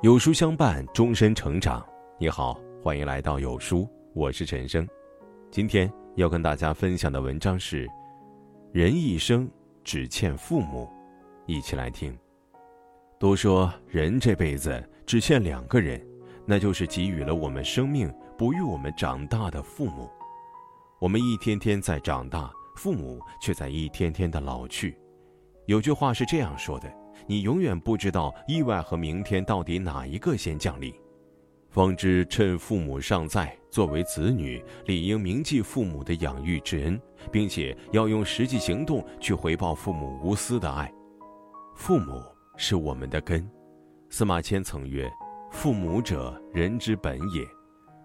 有书相伴，终身成长。你好，欢迎来到有书，我是陈生。今天要跟大家分享的文章是：人一生只欠父母。一起来听。都说人这辈子只欠两个人，那就是给予了我们生命、哺育我们长大的父母。我们一天天在长大，父母却在一天天的老去。有句话是这样说的。你永远不知道意外和明天到底哪一个先降临，方知趁父母尚在，作为子女理应铭记父母的养育之恩，并且要用实际行动去回报父母无私的爱。父母是我们的根，司马迁曾曰：“父母者，人之本也。”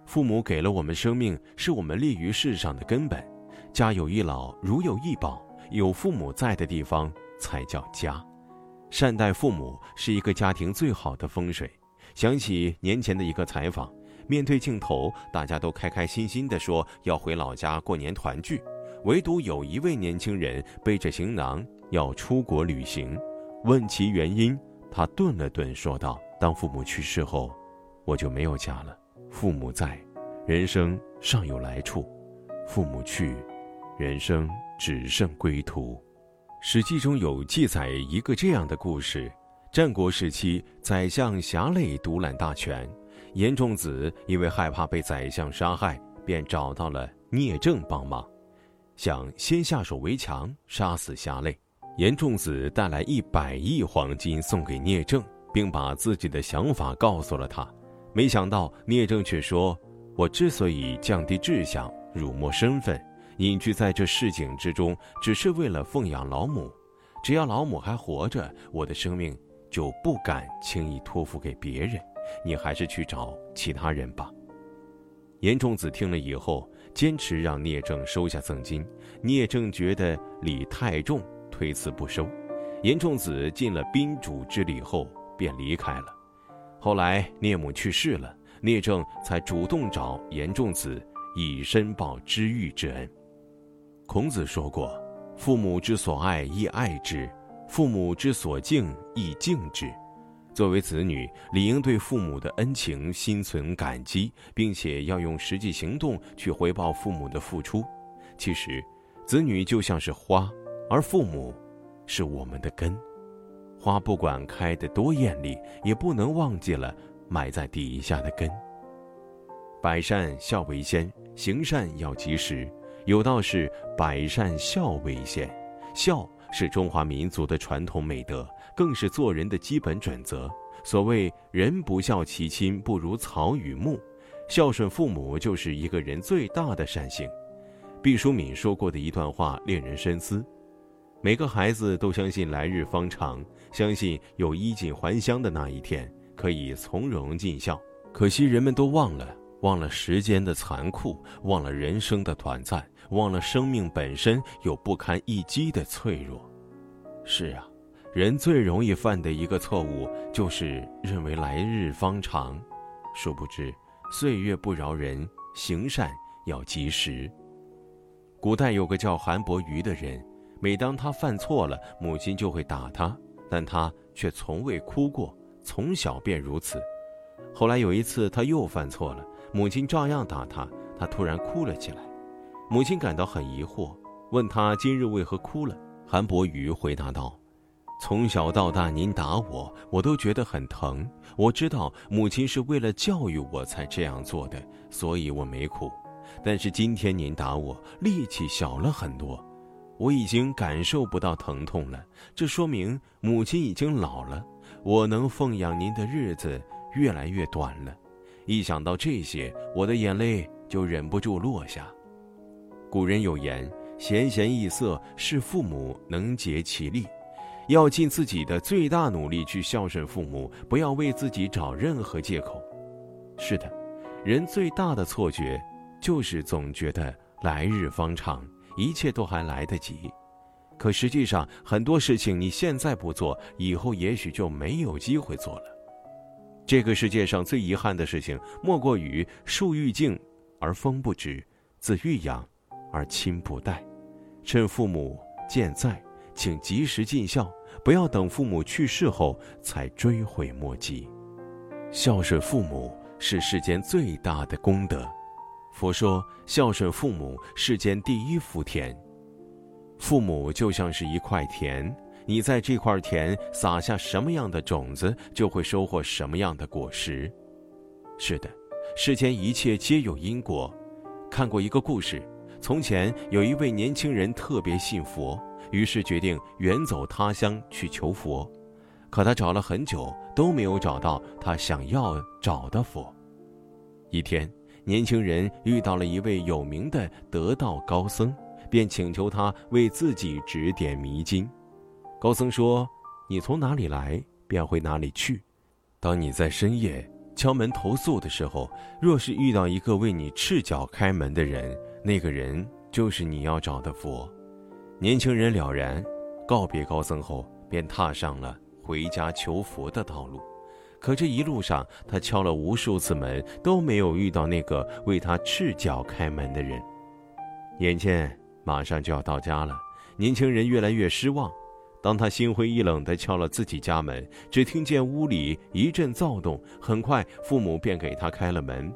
父母给了我们生命，是我们立于世上的根本。家有一老，如有一宝，有父母在的地方才叫家。善待父母是一个家庭最好的风水。想起年前的一个采访，面对镜头，大家都开开心心地说要回老家过年团聚，唯独有一位年轻人背着行囊要出国旅行。问其原因，他顿了顿，说道：“当父母去世后，我就没有家了。父母在，人生尚有来处；父母去，人生只剩归途。”《史记》中有记载一个这样的故事：战国时期，宰相侠累独揽大权，严仲子因为害怕被宰相杀害，便找到了聂政帮忙，想先下手为强，杀死侠累。严仲子带来一百亿黄金送给聂政，并把自己的想法告诉了他。没想到聂政却说：“我之所以降低志向，辱没身份。”隐居在这市井之中，只是为了奉养老母。只要老母还活着，我的生命就不敢轻易托付给别人。你还是去找其他人吧。严仲子听了以后，坚持让聂政收下赠金。聂政觉得礼太重，推辞不收。严仲子尽了宾主之礼后，便离开了。后来聂母去世了，聂政才主动找严仲子，以申报知遇之恩。孔子说过：“父母之所爱，亦爱之；父母之所敬，亦敬之。”作为子女，理应对父母的恩情心存感激，并且要用实际行动去回报父母的付出。其实，子女就像是花，而父母是我们的根。花不管开得多艳丽，也不能忘记了埋在底下的根。百善孝为先，行善要及时。有道是“百善孝为先”，孝是中华民族的传统美德，更是做人的基本准则。所谓“人不孝其亲，不如草与木”，孝顺父母就是一个人最大的善行。毕淑敏说过的一段话令人深思：每个孩子都相信来日方长，相信有衣锦还乡的那一天，可以从容尽孝。可惜人们都忘了。忘了时间的残酷，忘了人生的短暂，忘了生命本身有不堪一击的脆弱。是啊，人最容易犯的一个错误，就是认为来日方长，殊不知岁月不饶人，行善要及时。古代有个叫韩伯瑜的人，每当他犯错了，母亲就会打他，但他却从未哭过，从小便如此。后来有一次，他又犯错了。母亲照样打他，他突然哭了起来。母亲感到很疑惑，问他今日为何哭了。韩伯瑜回答道：“从小到大，您打我，我都觉得很疼。我知道母亲是为了教育我才这样做的，所以我没哭。但是今天您打我，力气小了很多，我已经感受不到疼痛了。这说明母亲已经老了，我能奉养您的日子越来越短了。”一想到这些，我的眼泪就忍不住落下。古人有言：“闲闲易色，是父母能竭其力。”要尽自己的最大努力去孝顺父母，不要为自己找任何借口。是的，人最大的错觉，就是总觉得来日方长，一切都还来得及。可实际上，很多事情你现在不做，以后也许就没有机会做了。这个世界上最遗憾的事情，莫过于树欲静而风不止，子欲养而亲不待。趁父母健在，请及时尽孝，不要等父母去世后才追悔莫及。孝顺父母是世间最大的功德。佛说，孝顺父母，世间第一福田。父母就像是一块田，你在这块田撒下什么样的种子，就会收获什么样的果实。是的，世间一切皆有因果。看过一个故事，从前有一位年轻人特别信佛，于是决定远走他乡去求佛。可他找了很久都没有找到他想要找的佛。一天。年轻人遇到了一位有名的得道高僧，便请求他为自己指点迷津。高僧说：“你从哪里来，便回哪里去。当你在深夜敲门投宿的时候，若是遇到一个为你赤脚开门的人，那个人就是你要找的佛。”年轻人了然，告别高僧后，便踏上了回家求佛的道路。可这一路上，他敲了无数次门，都没有遇到那个为他赤脚开门的人。眼见马上就要到家了，年轻人越来越失望。当他心灰意冷地敲了自己家门，只听见屋里一阵躁动，很快父母便给他开了门。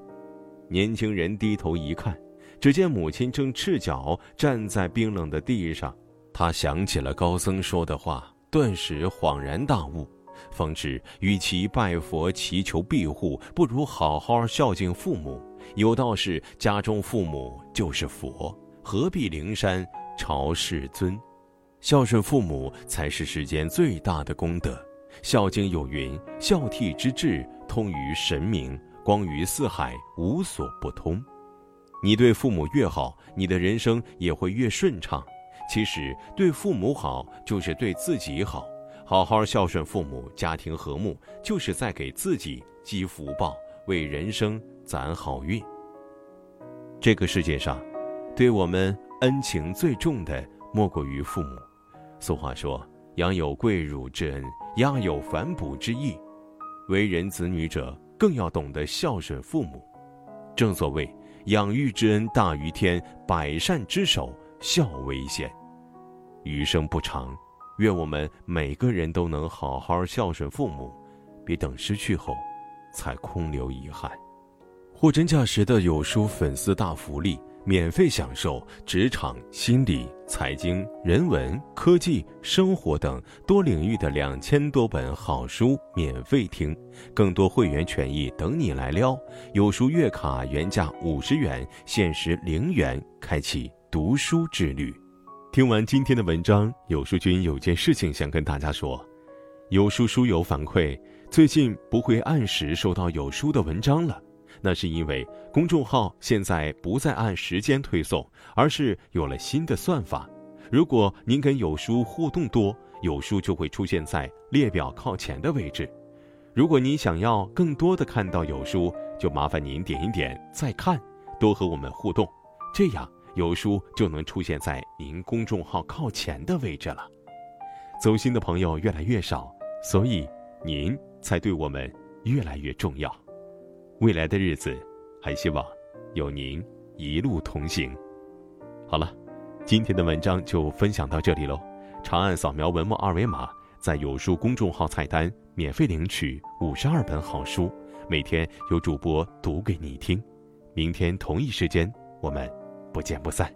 年轻人低头一看，只见母亲正赤脚站在冰冷的地上。他想起了高僧说的话，顿时恍然大悟。方知，与其拜佛祈求庇护，不如好好孝敬父母。有道是：家中父母就是佛，何必灵山朝世尊？孝顺父母才是世间最大的功德。《孝经》有云：“孝悌之志，通于神明，光于四海，无所不通。”你对父母越好，你的人生也会越顺畅。其实，对父母好，就是对自己好。好好孝顺父母，家庭和睦，就是在给自己积福报，为人生攒好运。这个世界上，对我们恩情最重的莫过于父母。俗话说：“养有贵乳之恩，压有反哺之意。”为人子女者，更要懂得孝顺父母。正所谓：“养育之恩大于天，百善之首孝为先。”余生不长。愿我们每个人都能好好孝顺父母，别等失去后，才空留遗憾。货真价实的有书粉丝大福利，免费享受职场、心理、财经、人文、科技、生活等多领域的两千多本好书，免费听，更多会员权益等你来撩。有书月卡原价五十元，限时零元，开启读书之旅。听完今天的文章，有书君有件事情想跟大家说。有书书友反馈，最近不会按时收到有书的文章了，那是因为公众号现在不再按时间推送，而是有了新的算法。如果您跟有书互动多，有书就会出现在列表靠前的位置。如果您想要更多的看到有书，就麻烦您点一点再看，多和我们互动，这样。有书就能出现在您公众号靠前的位置了。走心的朋友越来越少，所以您才对我们越来越重要。未来的日子，还希望有您一路同行。好了，今天的文章就分享到这里喽。长按扫描文末二维码，在有书公众号菜单免费领取五十二本好书，每天有主播读给你听。明天同一时间，我们。不见不散。